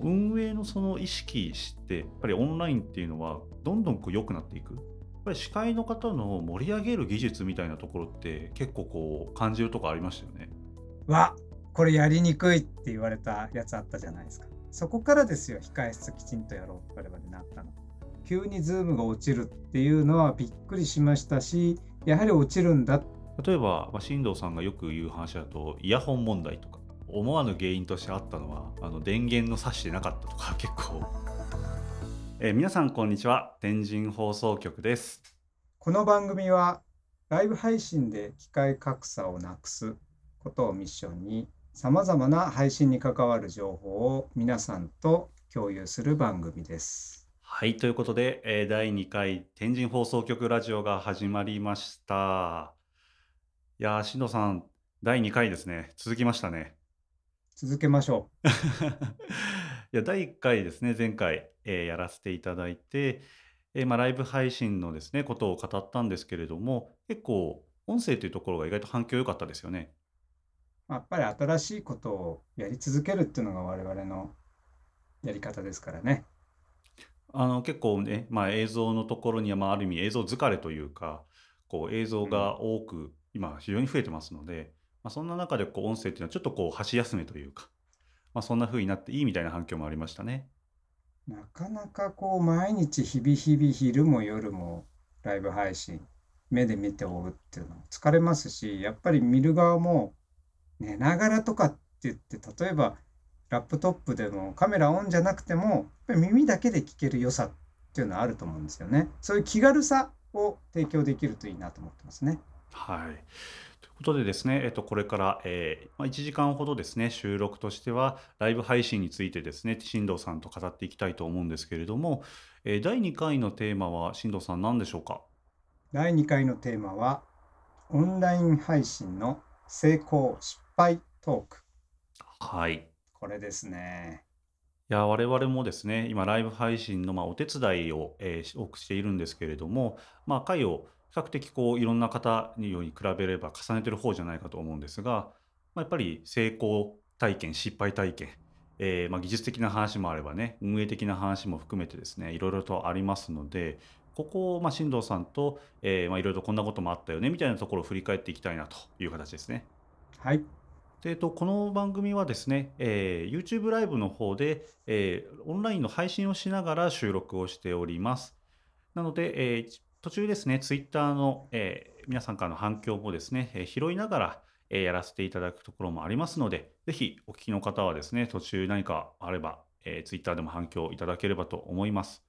運営のその意識してやっぱりオンラインっていうのはどんどんこう良くなっていくやっぱり司会の方の盛り上げる技術みたいなところって結構こう感じるとこありましたよね。わこれやりにくいって言われたやつあったじゃないですか。そこからですよ、控室きちんとやろうって我々なったの。急にズームが落ちるっていうのはびっくりしましたし、やはり落ちるんだ。例えば、まあ、新藤さんがよく言う話だと、イヤホン問題とか、思わぬ原因としてあったのは、あの電源の挿してなかったとか、結構。えー皆さん、こんにちは。天神放送局です。この番組はライブ配信で機械格差をなくすことをミッションに様々な配信に関わる情報を皆さんと共有する番組です。はい、ということで、えー第2回天神放送局ラジオが始まりました。いやー、新藤さん、第2回ですね。続きましたね。続けましょ いや、第1回ですね、前回、えーやらせていただいて、えーまあ、ライブ配信のですね、ことを語ったんですけれども、結構、音声というところが意外と反響良かったですよね。う。やっぱり新しいことをやり続けるっていうのが我々のやり方ですからね。あの結構ね、まあ、映像のところには、まあ、ある意味映像疲れというかこう映像が多く、今非常に増えてますので、まあ、そんな中でこう音声っていうのはちょっとこう箸休めというか、まあ、そんな風になっていいみたいな反響もありましたね。なかなかこう毎日日々日々昼も夜もライブ配信目で見て追うっていうのは疲れますしやっぱり見る側も寝ながらとかって言って例えばラップトップでもカメラオンじゃなくてもやっぱり耳だけで聞ける良さっていうのはあると思うんですよね。そういう気軽さを提供できるといいなと思ってますね。はい。ということでですね、えっと、これから、えーまあ、1時間ほどですね、収録としては、ライブ配信についてですね、新藤さんと語っていきたいと思うんですけれども、えー第2回のテーマは、新藤さん何でしょうか？第2回のテーマはオンライン配信の成功失敗トークはい。これですね。いや、我々もですね、今、ライブ配信の、まあ、お手伝いを、えーし多くしているんですけれども、まあ、回を比較的こういろんな方により比べれば重ねてる方じゃないかと思うんですが、まあ、やっぱり成功体験、失敗体験、えーまあ、技術的な話もあればね、運営的な話も含めてですね、いろいろとありますので、ここを、まあ、新藤さんと、えーまあ、いろいろとこんなこともあったよねみたいなところを振り返っていきたいなという形ですね。はい。でと、この番組はですね、えー YouTube ライブの方で、えーオンラインの配信をしながら収録をしております。なので、えー途中ですね、Twitter の、えー皆さんからの反響もですね、えー拾いながら、えーやらせていただくところもありますので、ぜひお聞きの方はですね、途中何かあれば、えー Twitter でも反響いただければと思います。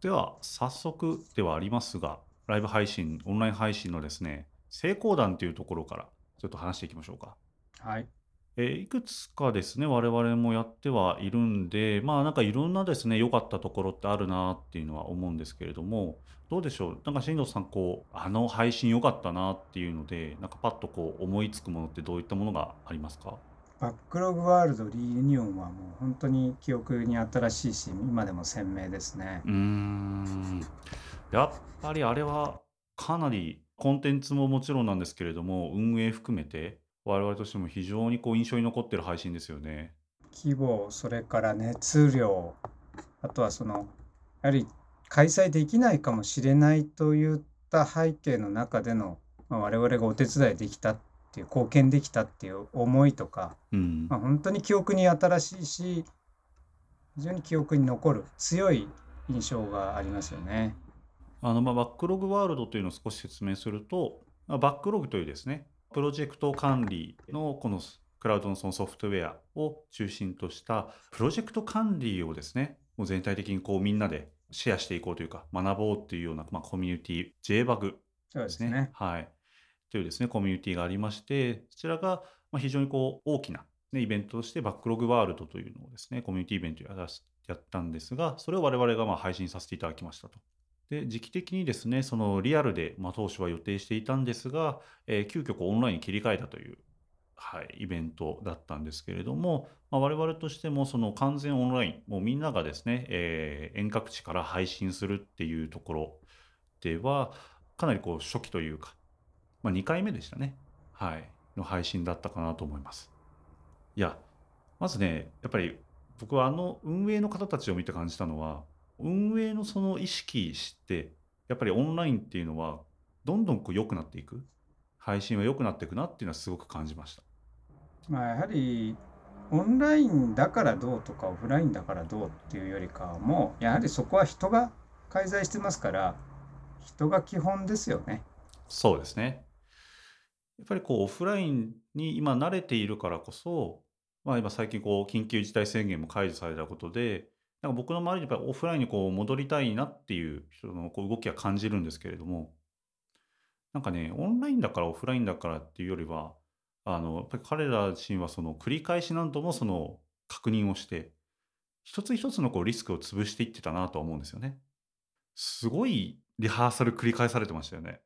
では、早速ではありますが、ライブ配信、オンライン配信のですね、成功談というところからちょっと話していきましょうか。はい。えーいくつかですね、我々もやってはいるんで、まあなんかいろんなですね、良かったところってあるなっていうのは思うんですけれども、どうでしょう？なんか新藤さん、こう、あの配信良かったなっていうので、なんかパッとこう思いつくものってどういったものがありますか？バックログワールドリユニオンはもう本当に記憶に新しいし、今でも鮮明ですねう。ーん。やっぱりあれはかなりコンテンツももちろんなんですけれども、運営含めて我々としても非常にこう印象に残ってる配信ですよね。規模、それから熱量、あとはその、やはり開催できないかもしれないといった背景の中での、まあ、我々がお手伝いできたっていう、貢献できたっていう思いとか、うん。まあ、本当に記憶に新しいし、非常に記憶に残る強い印象がありますよね。あのまあバックログワールドというのを少し説明すると、まあバックログというですね、プロジェクト管理のこのクラウドのそのソフトウェアを中心としたプロジェクト管理をですね、もう全体的にこうみんなでシェアしていこうというか、学ぼうっていうような、まあ、コミュニティ、JBug そうでね。ですすね。はい。というですね、コミュニティがありまして、そちらがまあ非常にこう大きな、ね、イベントとしてバックログワールドというのをですね、コミュニティイベントやらしやったんですが、それを我々がまあ配信させていただきましたと。で、時期的にですね、そのリアルで、まあ、当初は予定していたんですが、えー急遽こうオンラインに切り替えたという、はい、イベントだったんですけれども、まあ、我々としてもその完全オンライン、もうみんながですね、えー遠隔地から配信するっていうところでは、かなりこう初期というか、まあ、2回目でしたね。はい。の配信だったかなと思います。いや、まずね、やっぱり僕はあの運営の方たちを見て感じたのは、運営のその意識して、やっぱりオンラインっていうのは、どんどんこう良くなっていく、配信は良くなっていくなっていうのはすごく感じました。まあ、やはりオンラインだからどうとかオフラインだからどうっていうよりかはもうやはりそこは人が介在してますから人が基本ですよね。そうですね。やっぱりこうオフラインに今慣れているからこそ、まあ、今最近こう緊急事態宣言も解除されたことで、なんか僕の周りにやっぱりオフラインにこう戻りたいなっていう人のこう動きは感じるんですけれども、なんかね、オンラインだからオフラインだからっていうよりは、あの、やっぱり彼ら自身はその繰り返し何度もその確認をして、一つ一つのこうリスクを潰していってたなとは思うんですよね。すごいリハーサル繰り返されてましたよね。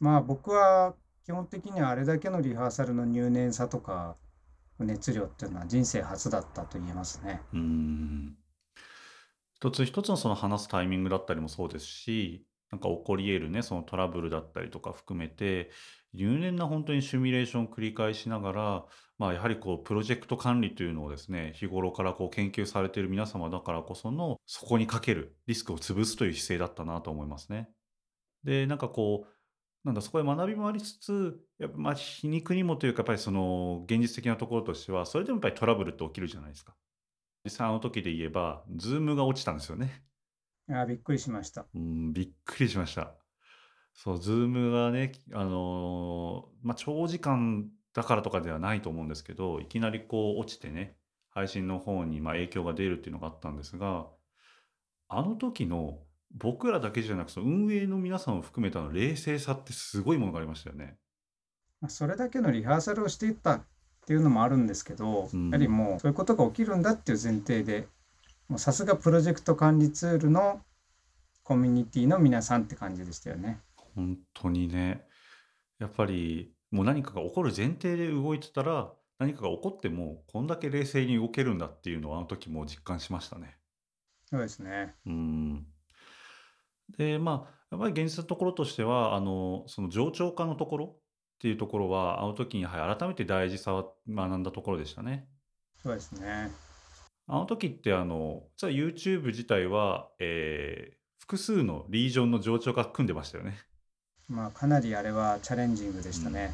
まあ僕は基本的にはあれだけのリハーサルの入念さとか熱量っていうのは人生初だったと言えますね。うん。一つ一つのその話すタイミングだったりもそうですし、なんか起こり得るね、そのトラブルだったりとか含めて、入念な本当にシミュレーションを繰り返しながら、まあ、やはりこうプロジェクト管理というのをですね、日頃からこう研究されている皆様だからこその、そこにかけるリスクを潰すという姿勢だったなと思いますね。で、なんかこう、なんだ、そこで学びもありつつ、やっぱまあ皮肉にもというか、やっぱりその現実的なところとしては、それでもやっぱりトラブルって起きるじゃないですか。実際あの時で言えば、 Zoom が落ちたんですよね。いやびっくりしました。うん、びっくりしました。そう、 Zoom がね、あの、まあ、長時間だからとかではないと思うんですけど、いきなりこう落ちてね、配信の方にまあ影響が出るっていうのがあったんですが、あの時の僕らだけじゃなく、その運営の皆さんを含めたの冷静さってすごいものがありましたよね。まあそれだけのリハーサルをしていったっていうのもあるんですけど、うやはりん。もうそういうことが起きるんだっていう前提で、さすがプロジェクト管理ツールのコミュニティの皆さんって感じでしたよね。本当にね。やっぱり、もう何かが起こる前提で動いてたら、何かが起こっても、こんだけ冷静に動けるんだっていうのは、あの時もう実感しましたね。そうですね。うーん。で、まあ、やっぱり現実のところとしては、あの、その冗長化のところっていうところは、あの時にやはり改めて大事さを学んだところでしたね。そうですね。あの時ってあの、実は YouTube 自体は、えー複数のリージョンの冗長化組んでましたよね。まあかなりあれはチャレンジングでうん。したね。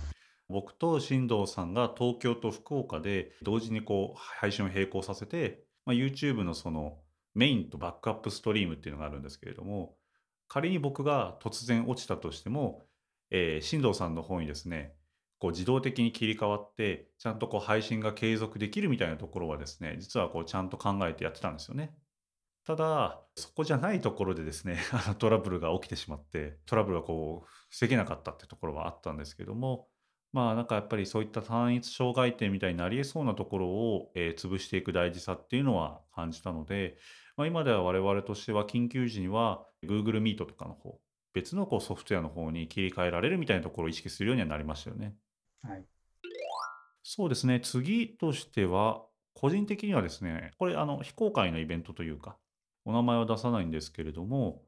僕と進藤さんが東京と福岡で同時にこう配信を並行させて、まあ、YouTube のそのメインとバックアップストリームっていうのがあるんですけれども、仮に僕が突然落ちたとしても、えー進藤さんの方にですね、こう自動的に切り替わって、ちゃんとこう配信が継続できるみたいなところはですね、実はこうちゃんと考えてやってたんですよね。ただ、そこじゃないところでですね、トラブルが起きてしまって、トラブルがこう防げなかったってところはあったんですけども、まあなんかやっぱりそういった単一障害点みたいになり得そうなところを、えー潰していく大事さっていうのは感じたので、まあ、今では我々としては緊急時には Google Meet とかの方、別のこうソフトウェアの方に切り替えられるみたいなところを意識するようにはなりましたよね。はい。そうですね。次としては、個人的にはですね、これあの非公開のイベントというか、お名前は出さないんですけれども、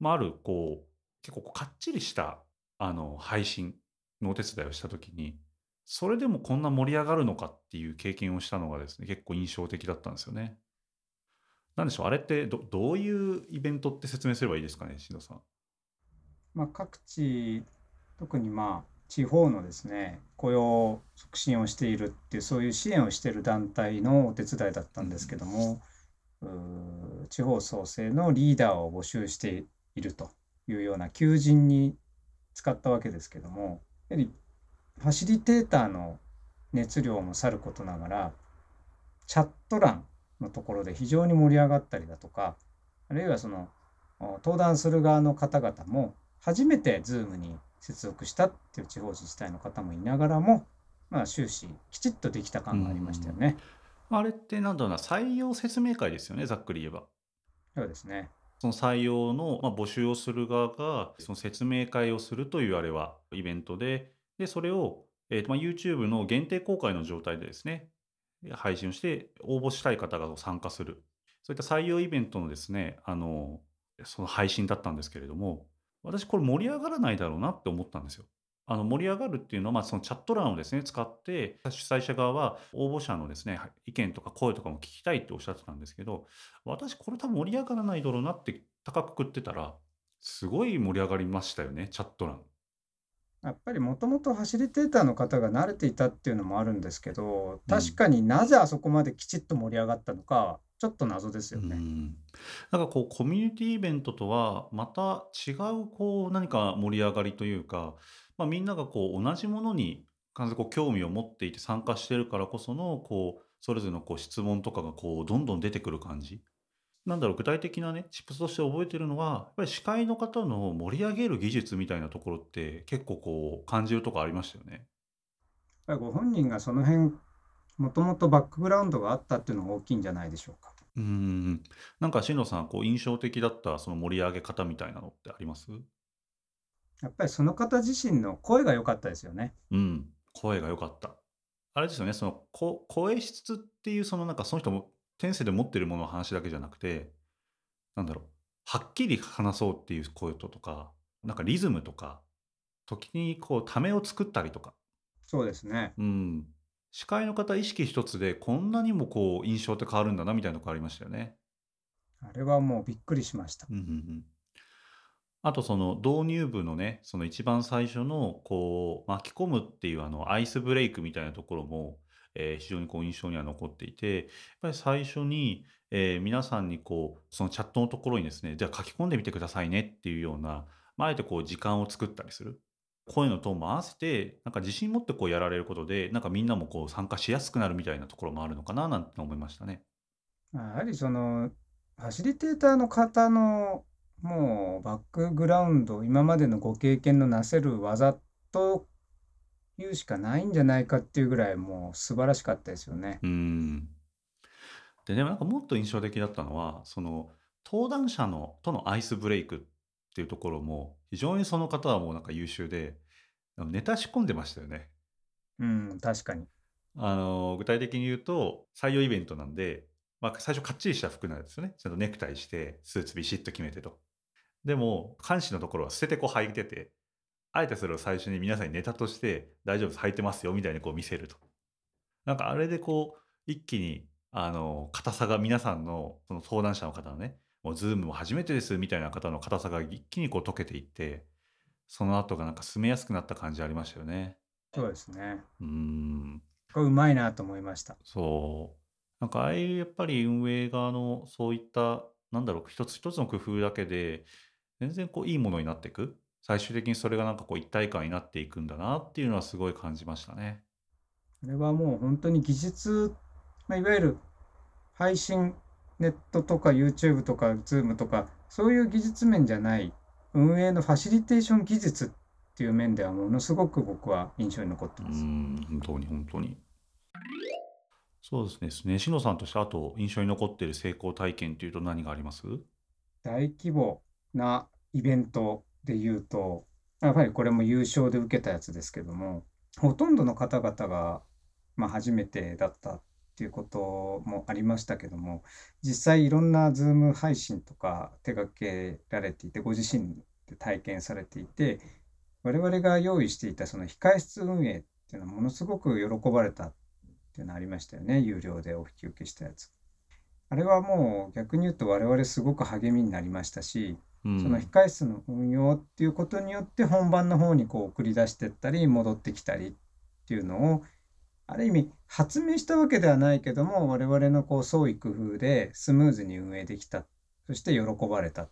まあ、あるこう、結構かっちりしたあの配信のお手伝いをしたときに、それでもこんな盛り上がるのかっていう経験をしたのがですね、結構印象的だったんですよね。なんでしょう、あれってどどういうイベントって説明すればいいですかね、しんどさん。まあ各地、特にまあ地方のですね、雇用促進をしているっていう、そういう支援をしている団体のお手伝いだったんですけども、うー地方創生のリーダーを募集しているというような求人に使ったわけですけども、やはりファシリテーターの熱量もさることながら、チャット欄のところで非常に盛り上がったりだとか、あるいはその登壇する側の方々も初めて Zoom に接続したっていう地方自治体の方もいながらも、まあ、終始きちっとできた感がありましたよん。ね。あれってなんだろうな、採用説明会ですよね、ざっくり言えば。そうですね。その採用の、まあ、募集をする側が、その説明会をするというあれはイベントで、で、それを、えーとまあ、YouTube の限定公開の状態でですね、配信をして応募したい方が参加する。そういった採用イベントのですね、あの、その配信だったんですけれども、私これ盛り上がらないだろうなって思ったんですよ。あの盛り上がるっていうのは、まあ、そのチャット欄をですね、使って、主催者側は応募者のですね、意見とか声とかも聞きたいっておっしゃってたんですけど、私これ多分盛り上がらないだろうなって高くくってたら、すごい盛り上がりましたよね、チャット欄。やっぱりもともとファシリテーターの方が慣れていたっていうのもあるんですけど、うん。確かになぜあそこまできちっと盛り上がったのかは、ちょっと謎ですうよね。ん。なんかこうコミュニティイベントとはまた違うこう何か盛り上がりというか、まあ、みんながこう同じものに完全にこう興味を持っていて参加してるからこそのこうそれぞれのこう質問とかがこうどんどん出てくる感じ。なんだろう、具体的なね、チップスとして覚えてるのは、やっぱり司会の方の盛り上げる技術みたいなところって結構こう感じるとこありましたよね。ご本人がその辺、もともとバックグラウンドがあったっていうのが大きいんじゃないでしょうか。うーん。なんか、しんさん、こう、印象的だったその盛り上げ方みたいなのってあります？やっぱりその方自身の声が良かったですよね。うん。声が良かった。あれですよね、その、こ声質っていう、そのなんかその人も天性で持ってるものの話だけじゃなくて、なんだろう、はっきり話そうっていう声ととか、なんかリズムとか、時にこう、ためを作ったりとか、そうですね。うん。司会の方意識一つで、こんなにもこう、印象って変わるんだなみたいなとこありましたよね。あれはもうびっくりしました。うんうんうん。あとその導入部のね、その一番最初のこう巻き込むっていうあのアイスブレイクみたいなところも、えー非常にこう印象には残っていて、やっぱり最初に、えー皆さんにこう、そのチャットのところにですね、じゃあ書き込んでみてくださいねっていうような、まあ、あえてこう時間を作ったりする。声のトーンも合わせて、なんか自信持ってこうやられることで、なんかみんなもこう参加しやすくなるみたいなところもあるのかななんて思いましたね。やはりその、ファシリテーターの方のもうバックグラウンド、今までのご経験のなせる技というしかないんじゃないかっていうぐらいもう素晴らしかったですよね。うーん。で、でもなんかもっと印象的だったのは、その登壇者のとのアイスブレイクっていうところも、非常にその方はもうなんか優秀で、ネタ仕込んでましたよね。うん、確かに。あの、具体的に言うと、採用イベントなんで、まあ、最初かっちりした服なんですよね。ちゃんとネクタイして、スーツビシッと決めてと。でも、監視のところは捨ててこう履いてて、あえてそれを最初に皆さんにネタとして、大丈夫です、履いてますよ、みたいにこう見せると。なんかあれでこう、一気に、あの、硬さが皆さんの、その登壇者の方のね、もうズームも初めてですみたいな方の硬さが一気にこう溶けていって、その後がなんか進めやすくなった感じありましたよね。そうですね。うーん。これうまいなと思いました。そう。なんかああいうやっぱり運営側のそういった、なんだろう、一つ一つの工夫だけで、全然こういいものになっていく。最終的にそれがなんかこう一体感になっていくんだなっていうのはすごい感じましたね。これはもう本当に技術、まあ、いわゆる配信、ネットとか YouTube とか Zoom とか、そういう技術面じゃない、運営のファシリテーション技術っていう面ではものすごく僕は印象に残ってます。ん、本当に本当に。そうですね。しのさんとしてあと印象に残っている成功体験っていうと何があります？大規模なイベントで言うと、やっぱりこれも優勝で受けたやつですけども、ほとんどの方々が、まあ、初めてだったっていうこともありましたけども、実際いろんなズーム配信とか手掛けられていて、ご自身で体験されていて、我々が用意していたその控室運営っていうのはものすごく喜ばれたっていうのありましたよね。有料でお引き受けしたやつ。あれはもう逆に言うと我々すごく励みになりましたし、そのうん。控室の運用っていうことによって本番の方にこう送り出してったり戻ってきたりっていうのをある意味発明したわけではないけども我々のこう創意工夫でスムーズに運営できた。そして喜ばれた。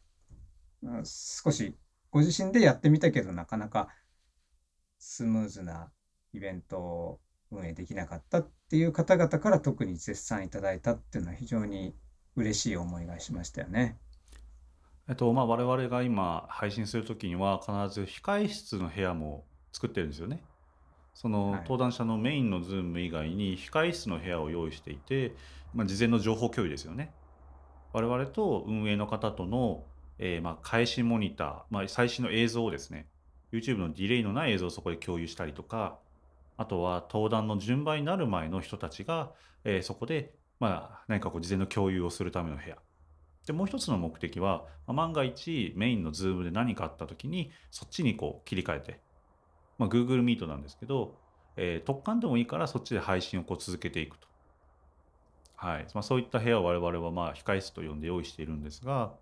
少しご自身でやってみたけどなかなかスムーズなイベントを運営できなかったっていう方々から特に絶賛いただいたっていうのは非常に嬉しい思いがしましたよね。えっと、まあ、我々が今配信するときには必ず控え室の部屋も作ってるんですよね。そのはい。登壇者のメインの Zoom 以外に控室の部屋を用意していて、まあ、事前の情報共有ですよね。我々と運営の方との、えーまあ、開始モニター、まあ、最新の映像をですね、YouTube のディレイのない映像をそこで共有したりとか、あとは登壇の順番になる前の人たちが、えーそこで、まあ、何かこう事前の共有をするための部屋。で、もう一つの目的は、まあ万が一メインの Zoom で何かあった時に、そっちにこう切り替えて、まあ、Google Meet なんですけど、えー特貫でもいいからそっちで配信をこう続けていくと。はいまあ、そういった部屋を我々はまあ控室と呼んで用意しているんですが、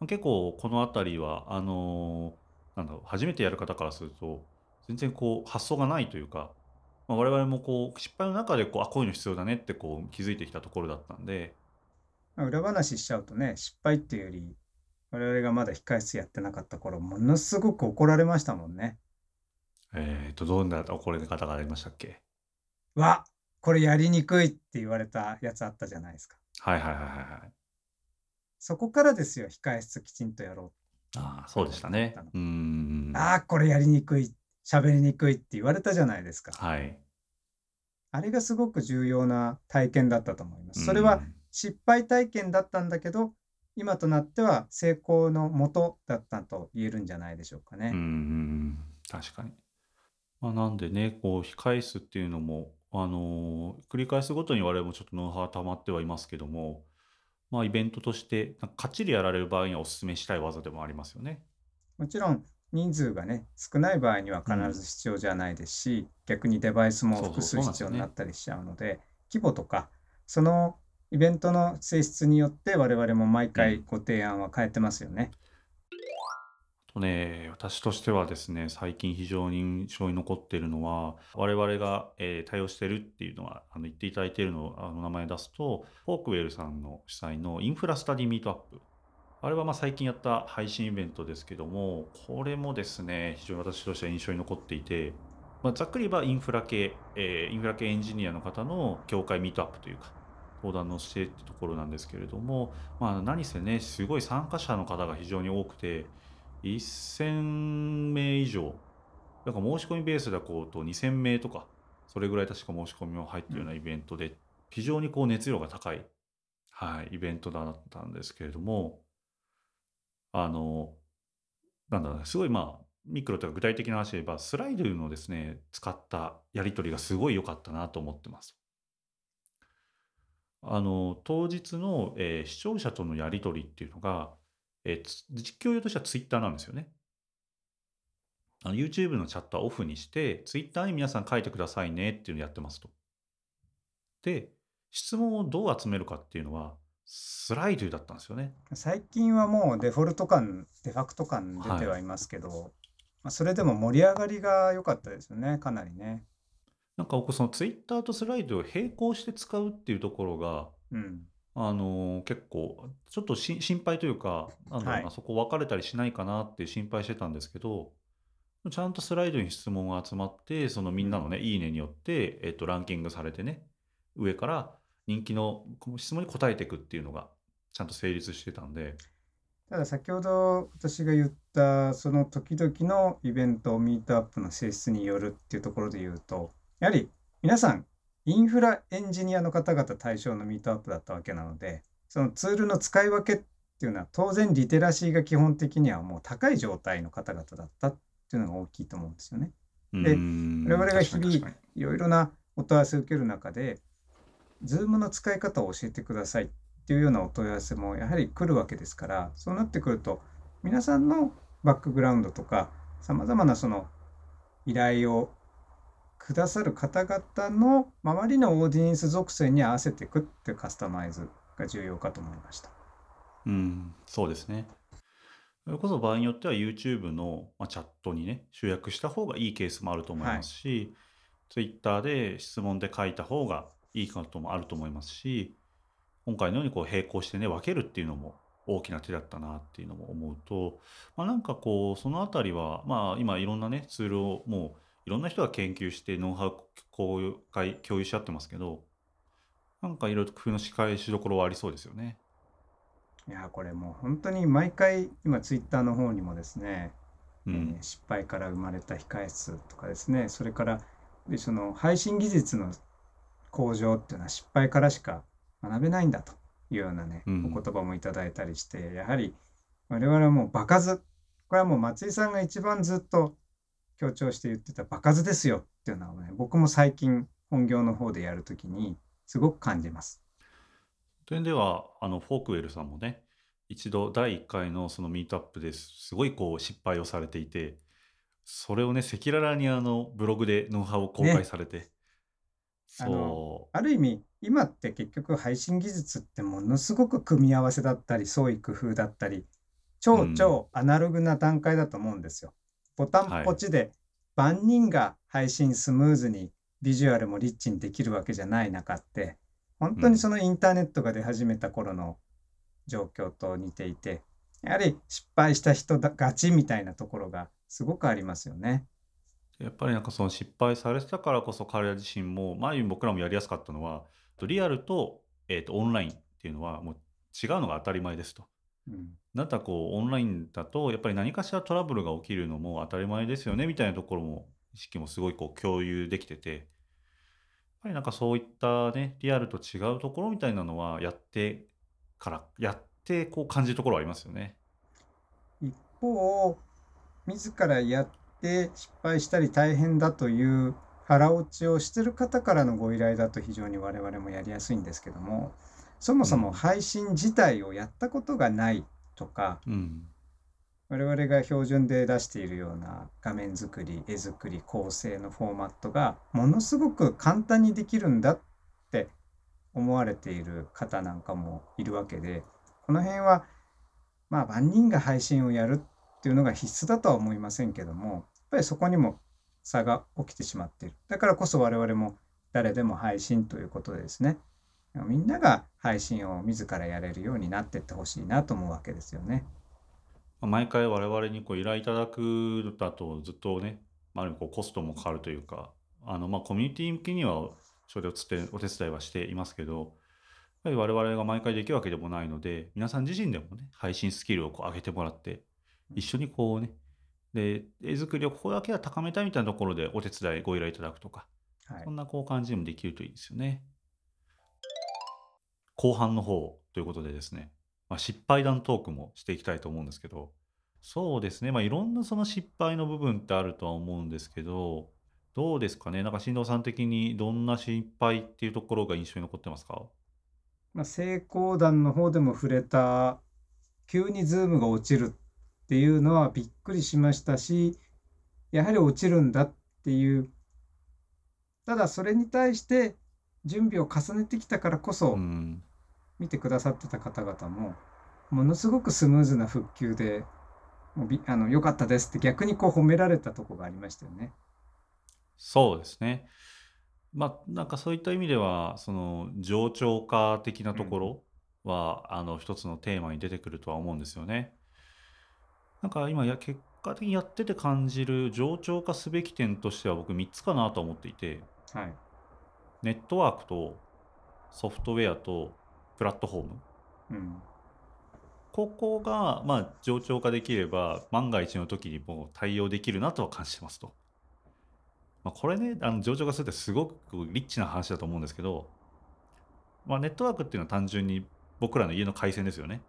まあ結構この辺りはあのーなんだろう初めてやる方からすると全然こう発想がないというか、まあ、我々もこう失敗の中でこうあこういうの必要だねってこう気づいてきたところだったんで、裏話しちゃうとね、失敗っていうより、我々がまだ控室やってなかった頃、ものすごく怒られましたもんね。えー、とどんな怒り方がありましたっけ？わこれやりにくいって言われたやつあったじゃないですか。はいはいはいはいはい。そこからですよ、控室きちんとやろああそうでしたね。うーんう。。ああ、これやりにくい、喋りにくいって言われたじゃないですか。はい。あれがすごく重要な体験だったと思います。それは失敗体験だったんだけど、今となっては成功のもとだったと言えるんじゃないでしょうかね。うんうんうん確かに。まあ、なんでねこう控室っていうのも、あのー繰り返すごとに我々もちょっとノウハウ溜まってはいますけども、まあ、イベントとしてなんかかっちりやられる場合にはお勧めしたい技でもありますよね。もちろん人数がね少ない場合には必ず必要じゃないですし、逆にデバイスも複数そうそうそうなんですよね必要になったりしちゃうので規模とかそのイベントの性質によって我々も毎回ご提案は変えてますよね。とね、私としてはですね、最近非常に印象に残っているのは、我々が、えー対応してるっていうのは、あの言っていただいているのをあの名前出すと、フォークウェルさんの主催のインフラスタディミートアップ。あれはまあ最近やった配信イベントですけども、これもですね、非常に私としては印象に残っていて、まあ、ざっくり言えばインフラ系、えーインフラ系エンジニアの方の協会ミートアップというか、登壇のしてってところなんですけれども、まあ、何せね、すごい参加者の方が非常に多くて、1000名以上、なんか申し込みベースだこうと2000名とか、それぐらい確か申し込みも入ってるようなイベントで、非常にこう熱量が高い、はい、イベントだったんですけれども、あの、なんだろうね、すごいまあ、ミクロというか具体的な話で言えば、スライドのですね、使ったやり取りがすごい良かったなと思ってます。あの、当日の、えー視聴者とのやり取りっていうのが、えーつ実況用としてはツイッターなんですよね。あの YouTube のチャットはオフにして、ツイッターに皆さん書いてくださいねっていうのをやってますと。で、質問をどう集めるかっていうのは、スライドだったんですよね。最近はもうデフォルト感デファクト感出てはいますけど、まあ、それでも盛り上がりが良かったですよねかなりね。なんか僕そのツイッターとスライドを並行して使うっていうところが、うん、あのー結構ちょっとし心配というか、なんだろうな、はい。そこ分かれたりしないかなって心配してたんですけど、ちゃんとスライドに質問が集まって、そのみんなのね、いいねによって、えっと、ランキングされてね、上から人気の質問に答えていくっていうのが、ちゃんと成立してたんで、ただ先ほど私が言ったその時々のイベントミートアップの性質によるっていうところで言うとやはり皆さんインフラエンジニアの方々対象のミートアップだったわけなのでそのツールの使い分けっていうのは当然リテラシーが基本的にはもう高い状態の方々だったっていうのが大きいと思うんですよね。で我々が日々いろいろなお問い合わせを受ける中で Zoom の使い方を教えてくださいっていうようなお問い合わせもやはり来るわけですからそうなってくると皆さんのバックグラウンドとかさまざまなその依頼をくださる方々の周りのオーディエンス属性に合わせていくっていうカスタマイズが重要かと思いました。うん、そうですね。それこそ場合によっては YouTube の、まあ、チャットにね、集約した方がいいケースもあると思いますし、Twitter で質問で書いた方がいいこともあると思いますし、今回のようにこう並行してね、分けるっていうのも大きな手だったなっていうのも思うと、まあ、なんかこう、そのあたりは、まあ今いろんなね、ツールをもういろんな人が研究してノウハウ公開共有し合ってますけど、なんかいろいろ工夫の仕返しどころはありそうですよね。いやこれもう本当に毎回今 Twitter の方にもですねえうんー。失敗から生まれた控室とかですねそれからでその配信技術の向上っていうのは失敗からしか学べないんだというようなね、うんお言葉もいただいたりしてやはり我々はもう場数これはもう松井さんが一番ずっと強調して言ってた場数ですよっていうのはね僕も最近本業の方でやるときにすごく感じます。という点ではあのフォークウェルさんもね一度第1回のそのミートアップですすごいこう失敗をされていてそれをね、赤裸々にあの、ブログでノウハウを公開ね。されて。あの。ある意味、今って結局配信技術ってものすごく組み合わせだったり、創意工夫だったり、超うん。超アナログな段階だと思うんですよ。ボタンはい。ポチで万人が配信スムーズにビジュアルもリッチにできるわけじゃない中って、本うん。当にそのインターネットが出始めた頃の状況と似ていて、やはり失敗した人だ勝ちみたいなところがすごくありますよね。やっぱりなんかその失敗されてたからこそ彼ら自身も、前に僕らもやりやすかったのは、とリアルと、えっと、オンラインっていうのはもう違うのが当たり前ですと。うん。なんかこうオンラインだとやっぱり何かしらトラブルが起きるのも当たり前ですよねみたいなところも意識もすごいこう共有できてて、やっぱりなんかそういったね、リアルと違うところみたいなのはやってからやってこう感じるところはありますよね。一方、自らやって失敗したり大変だという腹落ちをしてる方からのご依頼だと非常に我々もやりやすいんですけども、そもそもうん。配信自体をやったことがないとか、うん。我々が標準で出しているような画面作り、絵作り、構成のフォーマットがものすごく簡単にできるんだって思われている方なんかもいるわけで、この辺はまあ万人が配信をやるっていうのが必須だとは思いませんけども、やっぱりそこにも差が起きてしまっている。だからこそ我々も誰でも配信ということでですね、みんなが配信を自らやれるようになっていってほしいなと思うわけですよね。ま、毎回我々にこう依頼いただくだとずっとね、まあ、こうコストもかかるというか、あの、ま、コミュニティ向けにはそれをつってお手伝いはしていますけど、やっぱり我々が毎回できるわけでもないので、皆さん自身でもね、配信スキルをこう上げてもらって、一緒にこうね、で、絵作りをここだけは高めたいみたいなところでお手伝いご依頼いただくとか、はい。そんなこう感じでもできるといいですよね。後半の方ということでですね、まあ、失敗談トークもしていきたいと思うんですけど、そうですね、まあ、いろんなその失敗の部分ってあるとは思うんですけど、どうですかね、なんか新藤さん的にどんな失敗っていうところが印象に残ってますか？まあ、成功談の方でも触れた、急にズームが落ちるっていうのはびっくりしましたし、やはり落ちるんだっていう。ただそれに対して準備を重ねてきたからこうそん、見てくださってた方々もものすごくスムーズな復旧でもうびあの良かったですって逆にこう褒められたとこがありましたよね。そうですね。まあ、なんかそういった意味では、その冗長化的なうん、ところは、あの一つのテーマに出てくるとは思うんですよね。なんか今や結果的にやってて感じる冗長化すべき点としては僕3つかなと思っていて、はい。ネットワークとソフトウェアとプラットフォーム。うん。ここが、まあ、冗長化できれば、万が一の時にもう対応できるなとは感じてますと。まあ、これね、あの、冗長化するってすごくリッチな話だと思うんですけど、まあ、ネットワークっていうのは単純に僕らの家の回線ですよね。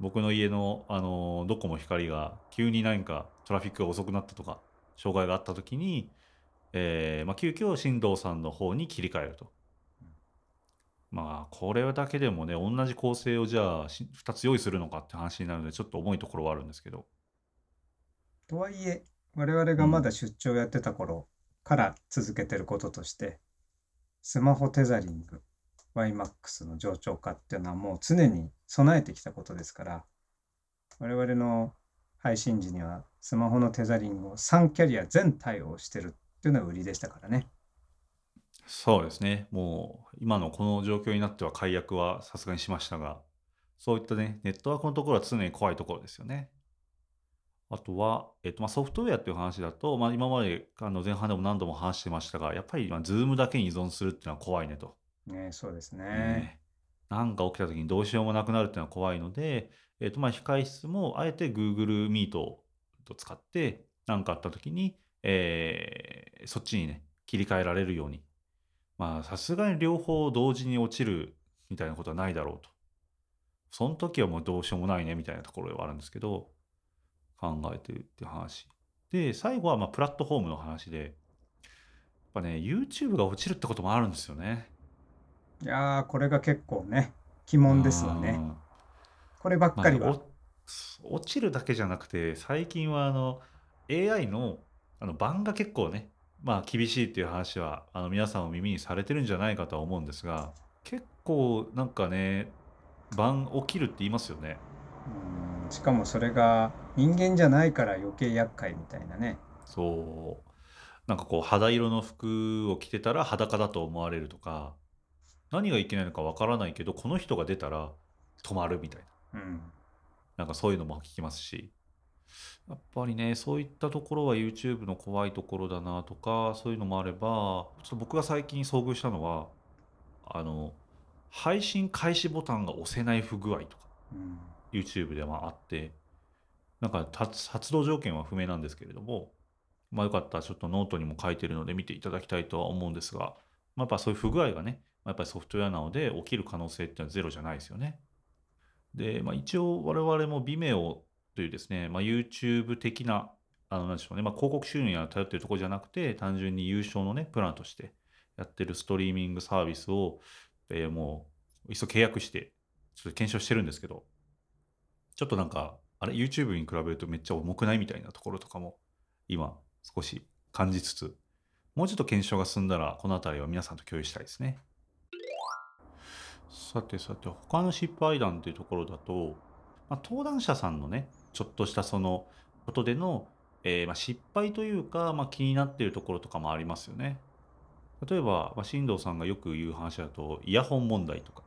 僕の家の、あの、ドコモ光が急に何かトラフィックが遅くなったとか、障害があった時に、えーまあ、急遽新藤さんの方に切り替えると。まあ、これだけでもね、同じ構成をじゃあ、2つ用意するのかって話になるので、ちょっと重いところはあるんですけど。とはいえ我々がまだ。出張やってた頃から続けてることとしてスマホテザリング YMAX の冗長化っていうのはもう常に備えてきたことですから我々の配信時にはスマホのテザリングを3キャリア全対応してるっていうのが売りでしたからね。そうですね。もう、今のこの状況になっては解約はさすがにしましたが、そういったね、ネットワークのところは常に怖いところですよね。あとは、えっと、まあ、ソフトウェアっていう話だと、まあ、今まであの前半でも何度も話してましたが、やっぱり、まあ、 Zoom だけに依存するっていうのは怖いねと。ねそうですね。ねえ。なんか起きた時にどうしようもなくなるっていうのは怖いので、えっと、まあ、控室もあえて Google Meet を使って、なんかあった時に、えーそっちにね、切り替えられるように。まあ、さすがに両方同時に落ちるみたいなことはないだろうと。その時はもうどうしようもないねみたいなところではあるんですけど、考えてるっていう話。で、最後はまあプラットフォームの話で、やっぱね、YouTube が落ちるってこともあるんですよね。いやーこれが結構ね鬼門ですわね。ん。こればっかりは。お落ちるだけじゃなくて、最近はあの、AI のあの版が結構ね、まあ厳しいっていう話はあの皆さんも耳にされてるんじゃないかとは思うんですが、結構なんかね、版起きるって言いますよね。うんしかもそれが人間じゃないから余計厄介みたいなね。そう。なんかこう肌色の服を着てたら裸だと思われるとか、何がいけないのかわからないけど、この人が出たら止まるみたいな。うん。なんかそういうのも聞きますし。やっぱりね、そういったところは YouTube の怖いところだなとか、そういうのもあれば、ちょっと僕が最近遭遇したのは、あの、配信開始ボタンが押せない不具合とか、うん。YouTube ではあって、なんか発発動条件は不明なんですけれども、まあよかったらちょっとノートにも書いてるので見ていただきたいとは思うんですが、まあ、やっぱそういう不具合がね、まあやっぱりソフトウェアなので起きる可能性っていうのはゼロじゃないですよね。で、まあ、一応我々も Vimeo というですね、まあ、YouTube 的な、あの、なんでしょうね、まあ、広告収入に頼ってるところじゃなくて、単純に有償のね、プランとしてやってるストリーミングサービスを、えーもう、いっそ契約して、ちょっと検証してるんですけど、ちょっとなんか、あれ、YouTube に比べるとめっちゃ重くないみたいなところとかも、今、少し感じつつ、もうちょっと検証が進んだら、このあたりは皆さんと共有したいですね。さてさて、他の失敗談というところだと、まあ、登壇者さんのね、ちょっとしたそのことでの、えーまあ、失敗というか、まあ、気になっているところとかもありますよね。例えば、まあ、進藤さんがよく言う話だと、イヤホン問題とか。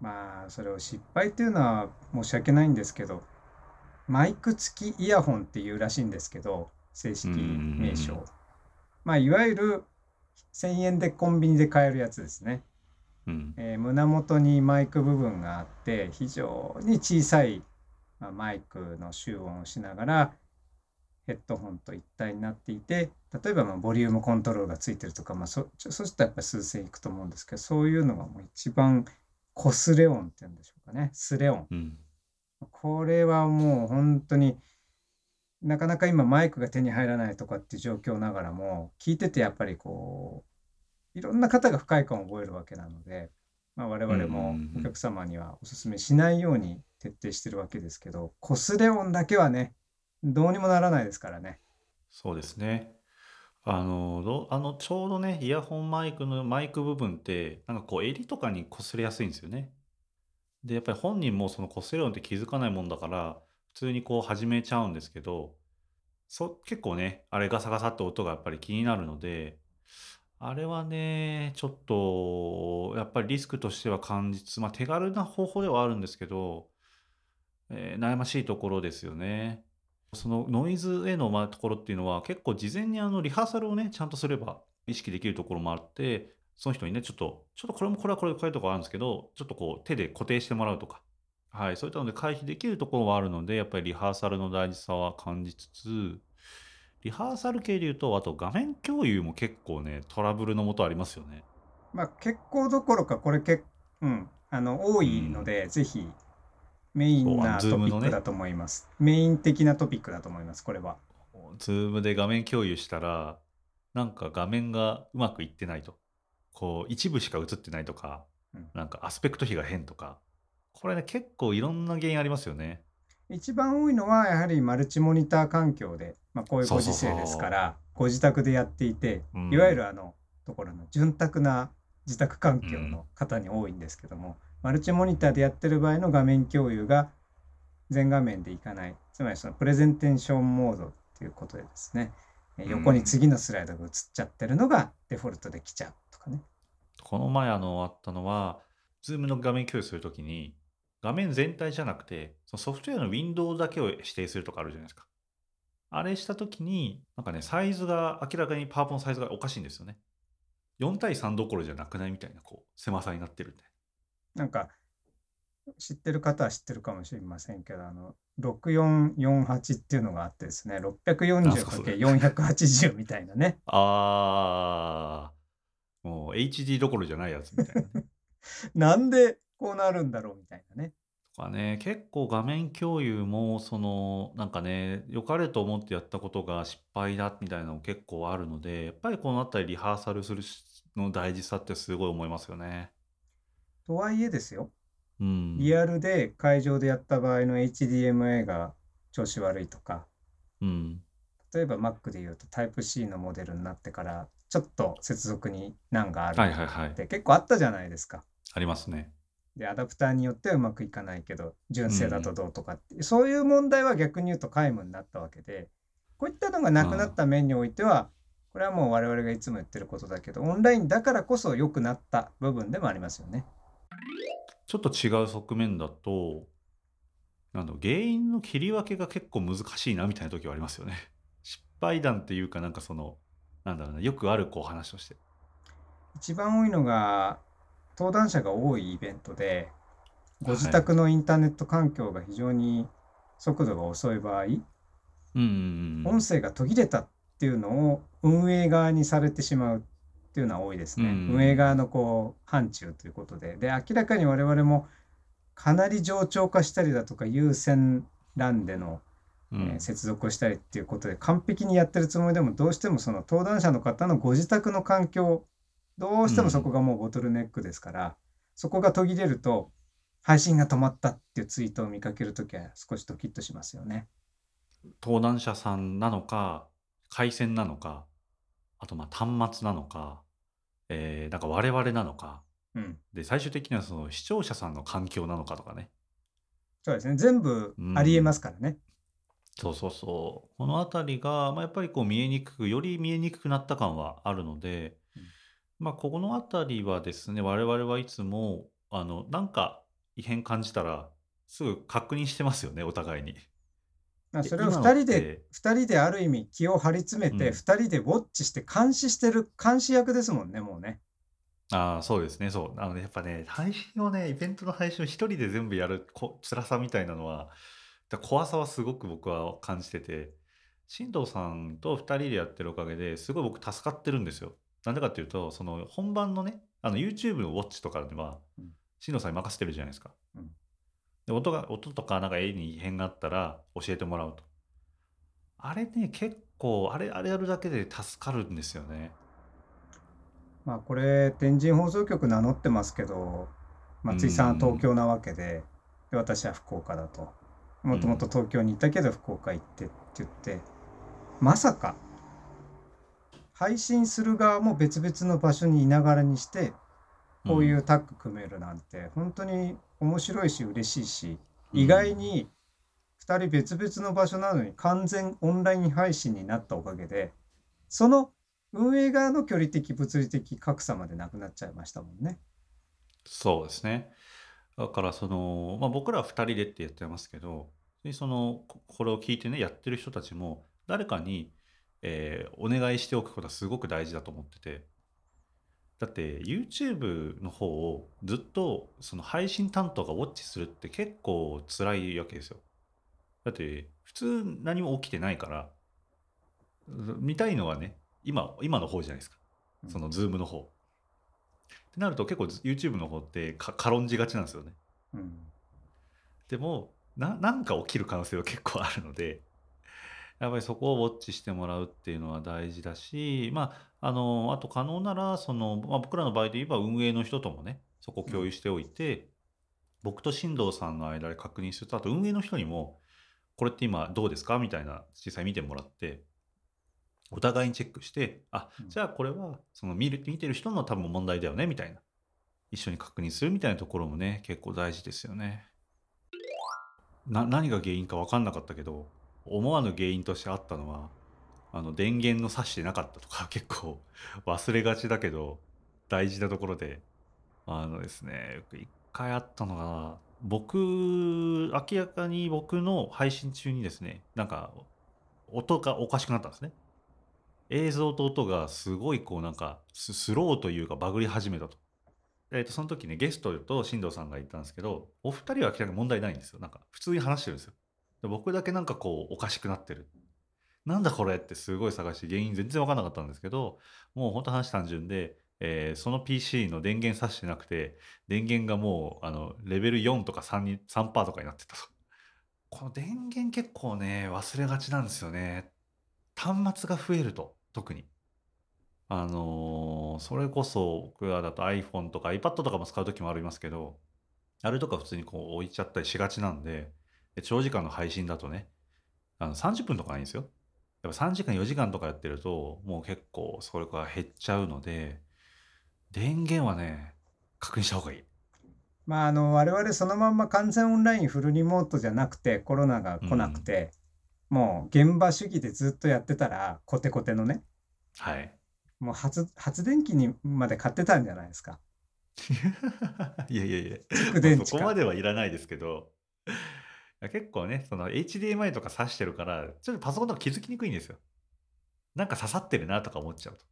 まあそれを失敗っていうのは申し訳ないんですけどマイク付きイヤホンっていうらしいんですけど正式名うん称まあいわゆる1000円でコンビニで買えるやつですね、うん。えー胸元にマイク部分があって非常に小さい、まあ、マイクの集音をしながらヘッドホンと一体になっていて例えばまあボリュームコントロールがついてるとか、まあ、そちょそうしたらやっぱり数千いくと思うんですけどそういうのがもう一番コスレ音っていうんでしょうかね。スレ音。うん。これはもう本当になかなか今マイクが手に入らないとかっていう状況ながらも聞いててやっぱりこういろんな方が不快感を覚えるわけなので、まあ、我々もお客様にはお勧めしないように徹底してるわけですけどコスレ音だけはねどうにもならないですからね。そうですね。あの、どあの、ちょうどね、イヤホンマイクのマイク部分って、なんかこう、襟とかに擦れやすいんですよね。で、やっぱり本人もその擦れるのって気づかないもんだから、普通にこう始めちゃうんですけど、そ、結構ね、あれガサガサって音がやっぱり気になるので、あれはね、ちょっと、やっぱりリスクとしては感じつつ、まあ手軽な方法ではあるんですけど、えー悩ましいところですよね。そのノイズへのまところっていうのは結構事前にあのリハーサルをねちゃんとすれば意識できるところもあってその人にねちょっとちょっとこれもこれはこれでこういうとこあるんですけどちょっとこう手で固定してもらうとかはいそういったので回避できるところはあるのでやっぱりリハーサルの大事さは感じつつリハーサル系で言うとあと画面共有も結構ねトラブルのもとありますよねまあ結構どころかこれけ、うん、あの多いので、ぜひメインなトピックだと思います。メイン的なトピックだと思います、これは。 Zoom で画面共有したらなんか画面がうまくいってないと。こう一部しか映ってないとかうん。なんかアスペクト比が変とか。これね結構いろんな原因ありますよね。一番多いのはやはりマルチモニター環境で、まあ、こういう。ご時世ですからご自宅でやっていて、うん。いわゆるあのところの潤沢な自宅環境の方に多いんですけども、マルチモニターでやってる場合の画面共有が全画面でいかない。つまりそのプレゼンテーションモードっていうことでですね、横に次のスライドが映っちゃってるのがデフォルトで来ちゃうとかね。この前あのあったのは Zoom の画面共有するときに画面全体じゃなくてそのソフトウェアのウィンドウだけを指定するとかあるじゃないですか。あれしたときになんかねサイズが明らかにパワポのサイズがおかしいんですよね。4対3どころじゃなくないみたいなこう狭さになってるんでなんか知ってる方は知ってるかもしれませんけど、あの6448っていうのがあってですね、なんすかそれ 640×480 みたいなね。あー、もう HD どころじゃないやつみたいなね。なんでこうなるんだろうみたいなね。とかね、結構画面共有も、その、なんかね、良かれと思ってやったことが失敗だみたいなの結構あるので、やっぱりこのあたりリハーサルするの大事さってすごい思いますよね。とはいえですよ、うん。リアルで会場でやった場合の HDMI が調子悪いとか、うん。例えば Mac で言うと Type-C のモデルになってからちょっと接続に難があるっ。て結構あったじゃないですか。ありますね。でアダプターによってはうまくいかないけど純正だとどうとかって、そういう問題は逆に言うと皆無になったわけでこういったのがなくなった面においては、これはもう我々がいつも言ってることだけどオンラインだからこそ良くなった部分でもありますよね。ちょっと違う側面だと、なんだ原因の切り分けが結構難しいなみたいな時はありますよね。失敗談っていうかなんかその、なんだろうな、よくあるこう話として。一番多いのが登壇者が多いイベントでご自宅のインターネット環境が非常に速度が遅い場合、うんうんうん。音声が途切れたっていうのを運営側にされてしまうっていうのは多いですね。うん運営側のこう範疇ということで。で、明らかに我々もかなり冗長化したりだとか有線 LAN での、うんえー接続をしたりっていうことで完璧にやってるつもりでもどうしてもその登壇者の方のご自宅の環境どうしてもそこがもうボトルネックですから、そこが途切れると配信が止まったっていうツイートを見かけるときは少しドキッとしますよね。登壇者さんなのか、回線なのか、あとまあ端末なのか、えー、なんか我々なのか、うん。で、最終的にはその視聴者さんの環境なのかとかね。そうですね。全部ありえますからね。そうそうそう。このあたりが、まあ、やっぱりこう見えにくく、より見えにくくなった感はあるので、うんまあ、ここのあたりはですね、我々はいつも、あの、なんか異変感じたら、すぐ確認してますよね、お互いに。それを今の2人でって、二人である意味気を張り詰めて、うん2人でウォッチして監視してる監視役ですもんね、もうね。ああ、そうですね、そう。あのね、やっぱね、配信をね、イベントの配信を一人で全部やるこ辛さみたいなのは、だ怖さはすごく僕は感じてて、新藤さんと二人でやってるおかげですごい僕助かってるんですよ。なんでかっていうと、その本番のね、あの YouTube のウォッチとかではうん、新藤さんに任せてるじゃないですか。うんで音が、音とかなんか絵に異変があったら教えてもらうと。あれね、結構、あれ、あれやるだけで助かるんですよね。まあこれ天神放送局名乗ってますけど松井さんは東京なわけでで私は福岡だともともと東京にいたけど福岡行ってって言ってまさか配信する側も別々の場所にいながらにしてこういうタッグ組めるなんて本当に面白いし嬉しいし意外に2人別々の場所なのに完全オンライン配信になったおかげでその運営側の距離的物理的格差までなくなっちゃいましたもんね。そうですね。だからその、まあ、僕らは2人でってやってますけど、でそのここれを聞いてね、やってる人たちも、誰かに、えーお願いしておくことはすごく大事だと思ってて、だって YouTube の方をずっとその配信担当がウォッチするって結構辛いわけですよ。だって普通何も起きてないから、見たいのはね、今、今の方じゃないですか。その Zoom の方。ってなると結構 YouTube の方ってか軽んじがちなんですよね。うんでもな、なんか起きる可能性は結構あるので、やっぱりそこをウォッチしてもらうっていうのは大事だし、まあ、あの、あと可能なら、その、まあ、僕らの場合で言えば運営の人ともね、そこを共有しておいて、僕と進藤さんの間で確認すると、あと運営の人にも、これって今どうですか？みたいな実際見てもらって、お互いにチェックして、あう、んじゃあこれはその見る見てる人の多分問題だよねみたいな。一緒に確認するみたいなところもね、結構大事ですよね。な、何が原因か分かんなかったけど、思わぬ原因としてあったのは、あの電源の挿してなかったとか 結構忘れがちだけど大事なところで、あのですね、一回あったのが、僕、明らかに僕の配信中にですね、なんか音がおかしくなったんですね。映像と音がすごいこうなんかスローというかバグり始めたと。えっと、その時ね、ゲストと進藤さんがいたんですけど、お二人は明らかに問題ないんですよ。なんか普通に話してるんですよ。で僕だけなんかこうおかしくなってる。なんだこれってすごい探して原因全然わかんなかったんですけど、もう本当話単純で、えーその PC の電源挿してなくて、電源がもうあのレベル4とか3に3%とかになってたと。この電源結構ね、忘れがちなんですよね。端末が増えると、特に。あのーそれこそ僕らだと iPhone とか iPad とかも使う時もありますけど、あれとか普通にこう置いちゃったりしがちなんで、で長時間の配信だとね、あの30分とかないんですよ。やっぱ3時間4時間とかやってるともう結構それが減っちゃうので電源はね確認した方がいい。まあ、あの、我々そのまんま完全オンラインフルリモートじゃなくて、コロナが来なくて、もう現場主義でずっとやってたら、コテコテのね、はい。もう発、発電機にまで買ってたんじゃないですか。いやいやいや、蓄電池か。そこまではいらないですけど、いや結構ね、その HDMI とか挿してるから、ちょっとパソコンとか気づきにくいんですよ。なんか刺さってるなとか思っちゃうと。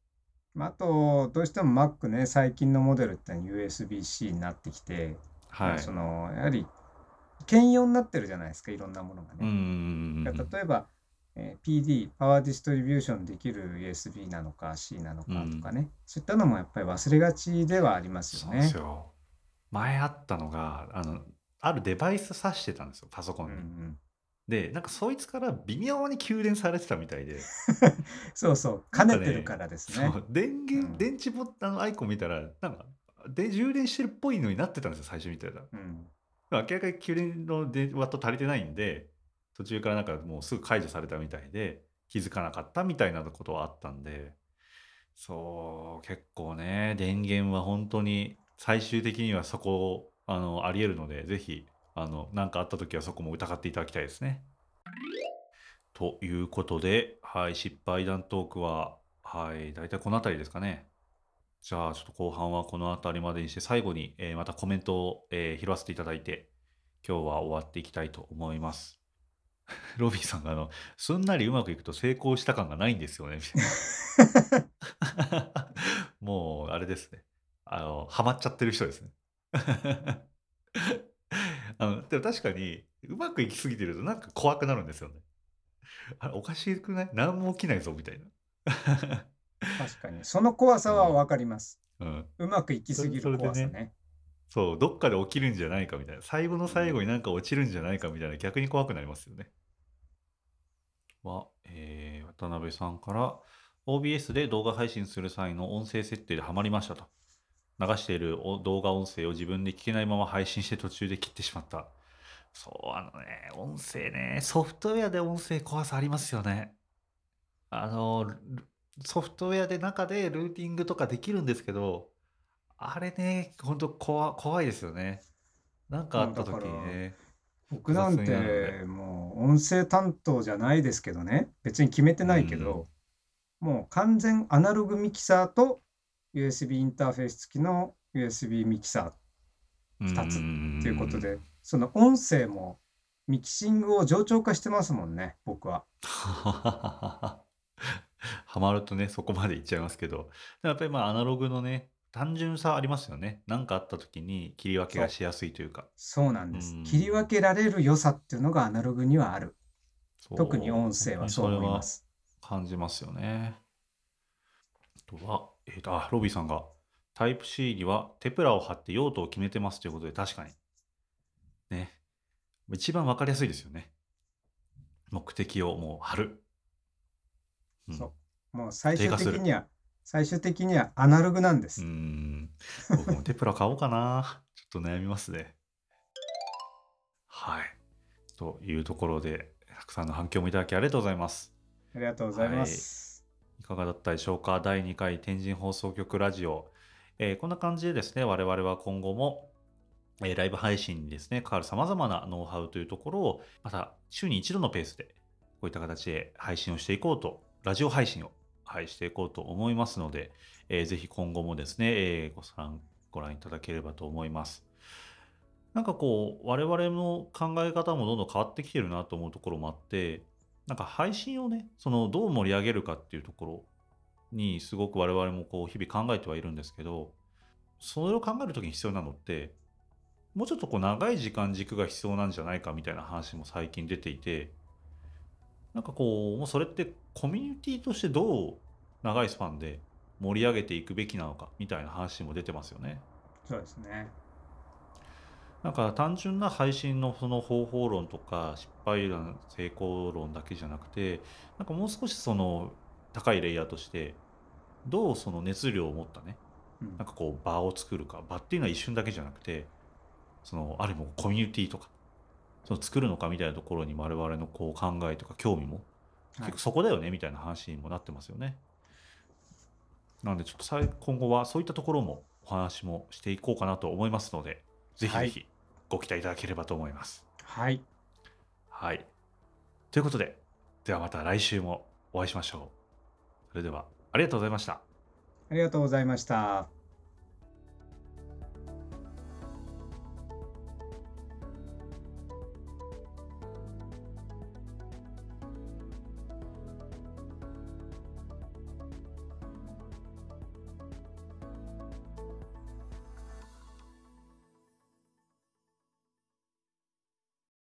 まああと、どうしても Mac ね、最近のモデルって USB-C になってきて、まはい。あその、やはり、兼用になってるじゃないですか、いろんなものがうんうんね。例えば、えー PD、パワーディストリビューションできる USB なのか C なのかとかね、そういったのもやっぱり忘れがちではありますよそうですね。よ。前あったのが、あの、あるデバイス挿してたんですよ、パソコうんうンに。ん、で、なんかそいつから微妙に給電されてたみたいで、そうそう、兼ね、ねてるからですね。そう、電う源、ん、電池ボタンのアイコン見たら、なんか、で、充電してるっぽいのになってたんですよ、最初見たら。うん、明らかに給電のでワット足りてないんで、途中からなんかもうすぐ解除されたみたいで、気づかなかったみたいなことはあったんで、そう、結構ね、電源は本当に最終的にはそこ、あの、あり得るので、ぜひ、あの、なんかあった時はそこも疑っていただきたいですね。ということで、はい、失敗談トークは、はい、大体この辺りですかね。じゃあ、ちょっと後半はこの辺りまでにして、最後に、えーまたコメントを、えー拾わせていただいて、今日は終わっていきたいと思います。ロビーさんが、あの、すんなりうまくいくと成功した感がないんですよね、みたいな。もう、あれですね。あの、ハマっちゃってる人ですね。あの、でも確かに、うまくいきすぎてるとなんか怖くなるんですよね。あれ、おかしくない？何も起きないぞ、みたいな。確かに。その怖さはうん。わかります。うん。うまくいきそれ、すぎるそれでね、怖さね。そう、どっかで起きるんじゃないかみたいな。最後のうん、最後になんか落ちるんじゃないかみたいな、逆に怖くなりますよね。は、えー渡辺さんから OBS で動画配信する際の音声設定でハマりましたと。流しているお動画音声を自分で聞けないまま配信して途中で切ってしまった。そう、あのね、音声ね、ソフトウェアで音声怖さありますよね。あの、ルソフトウェアで中でルーティングとかできるんですけど、あれね、ほんと怖、怖いですよね。なんかあった時にら、ね、僕なん。てもう音声担当じゃないですけどね、別に決めてうないけん。ど、もう完全アナログミキサーと USB インターフェース付きの USB ミキサうー2つっていうことん。で、その音声もミキシングを冗長化してますもんね、僕は。ハマるとね、そこまでいっちゃいますけど、やっぱりまあアナログのね、単純さありますよね。なんかあった時に切り分けがしやすいというか。そうなんうです。切り分ん。けられる良さっていうのがアナログにはある。特に音声はそう思います。感じますよね。あとは、えーと、あ、ロビーさんが、タイプ C にはテプラを貼って用途を決めてますということで、確かに。ね。一番わかりやすいですよね。目的をもう貼る。うん。そう。もう最終。的には、最終的にはアナログなんです。ん。僕もテプラ買おうかな。ちょっと悩みますね。はい。というところで、たくさんの反響もいただきありがとうございます。ありがとうございまはい。いかがだったでしょうか？第2回天神放送局ラジオ。えーこんな感じでですね、我々は今後も、えーライブ配信にですね、関わる様々なノウハウというところを、また週に一度のペースで、こういった形で配信をしていこうと、ラジオ配信を、はい、していこうと思いますので、えーぜひ今後もですね、えーご覧ご覧いただければと思います。なんかこう、我々の考え方もどんどん変わってきてるなと思うところもあって、なんか配信をね、そのどう盛り上げるかっていうところにすごく我々もこう日々考えてはいるんですけど、それを考えるときに必要なのって、もうちょっとこう長い時間軸が必要なんじゃないかみたいな話も最近出ていて、なんかこう、もうそれってコミュニティとしてどう長いスパンで盛り上げていくべきなのかみたいな話も出てますよね。そうですね。なんか単純な配信のその方法論とか失敗談成功論だけじゃなくてなんかもう少しその高いレイヤーとしてどうその熱量を持ったねうん。なんかこう場を作るか場っていうのは一瞬だけじゃなくてそのある意味コミュニティとかその作るのかみたいなところに我々のこう考えとか興味も結局そこだよねみたいな話にもなってますよね。なのでちょっと今後はそういったところもお話もしていこうかなと思いますので、ぜひぜひご期待いただければと思います。はい。はい。ということで、ではまた来週もお会いしましょう。それではありがとうございました。ありがとうございました。